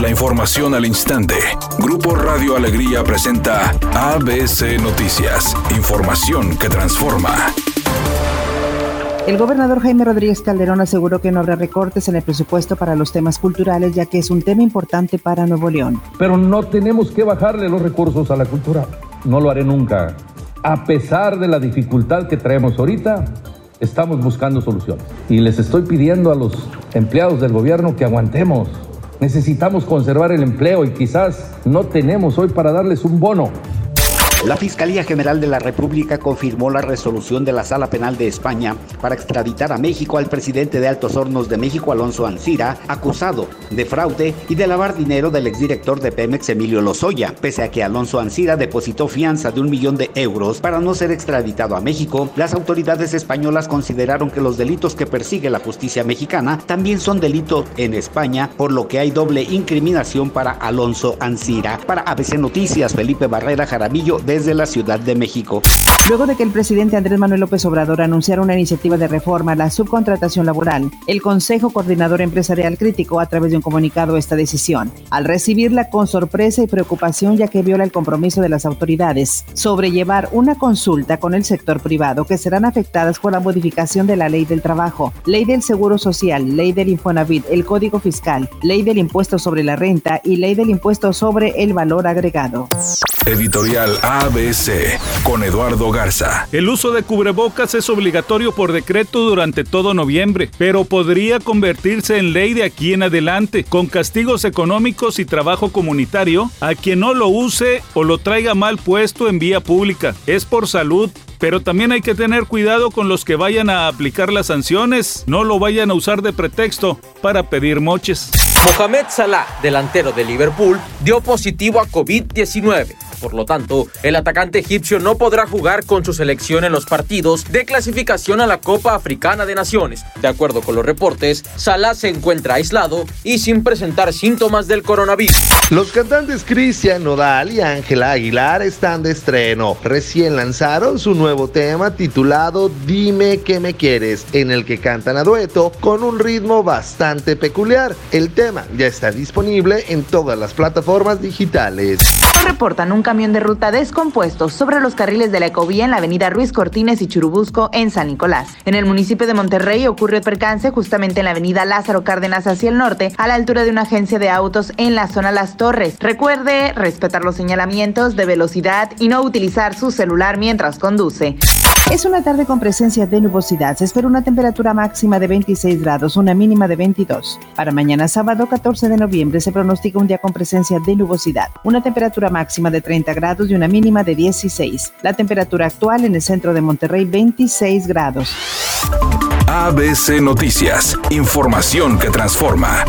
La información al instante. Grupo Radio Alegría presenta ABC Noticias. Información que transforma. El gobernador Jaime Rodríguez Calderón aseguró que no habrá recortes en el presupuesto para los temas culturales, ya que es un tema importante para Nuevo León. Pero no tenemos que bajarle los recursos a la cultura. No lo haré nunca. A pesar de la dificultad que traemos ahorita, estamos buscando soluciones. Y les estoy pidiendo a los empleados del gobierno que aguantemos. Necesitamos conservar el empleo y quizás no tenemos hoy para darles un bono la Fiscalía General de la República confirmó la resolución de la Sala Penal de España para extraditar a México al presidente de Altos Hornos de México, Alonso Ancira, acusado de fraude y de lavar dinero del exdirector de Pemex, Emilio Lozoya. Pese a que Alonso Ancira depositó fianza de un millón de euros para no ser extraditado a México, las autoridades españolas consideraron que los delitos que persigue la justicia mexicana también son delitos en España, por lo que hay doble incriminación para Alonso Ancira. Para ABC Noticias, Felipe Barrera Jaramillo desde la Ciudad de México. Luego de que el presidente Andrés Manuel López Obrador anunciara una iniciativa de reforma a la subcontratación laboral, el Consejo Coordinador Empresarial criticó a través de un comunicado esta decisión, al recibirla con sorpresa y preocupación ya que viola el compromiso de las autoridades sobre llevar una consulta con el sector privado que serán afectadas por la modificación de la ley del trabajo, ley del seguro social, ley del Infonavit, el código fiscal, ley del impuesto sobre la renta y ley del impuesto sobre el valor agregado. Editorial ABC con Eduardo Garza. El uso de cubrebocas es obligatorio por decreto durante todo noviembre, pero podría convertirse en ley de aquí en adelante, con castigos económicos y trabajo comunitario a quien no lo use o lo traiga mal puesto en vía pública. Es por salud, pero también hay que tener cuidado con los que vayan a aplicar las sanciones, no lo vayan a usar de pretexto para pedir moches. Mohamed Salah, delantero de Liverpool, dio positivo a COVID-19. Por lo tanto, el atacante egipcio no podrá jugar con su selección en los partidos de clasificación a la Copa Africana de Naciones. De acuerdo con los reportes, Salah se encuentra aislado y sin presentar síntomas del coronavirus. Los cantantes Cristian Nodal y Ángela Aguilar están de estreno. Recién lanzaron su nuevo tema titulado Dime que me quieres, en el que cantan a dueto con un ritmo bastante peculiar. El tema ya está disponible en todas las plataformas digitales. Reportan un camión de ruta descompuesto sobre los carriles de la ecovía en la avenida Ruiz Cortines y Churubusco en San Nicolás. En el municipio de Monterrey ocurrió el percance justamente en la avenida Lázaro Cárdenas hacia el norte, a la altura de una agencia de autos en la zona Las Torres. Recuerde respetar los señalamientos de velocidad y no utilizar su celular mientras conduce. Es una tarde con presencia de nubosidad. Se espera una temperatura máxima de 26 grados, una mínima de 22. Para mañana sábado 14 de noviembre se pronostica un día con presencia de nubosidad. Una temperatura máxima de 30 grados y una mínima de 16. La temperatura actual en el centro de Monterrey 26 grados. ABC Noticias. Información que transforma.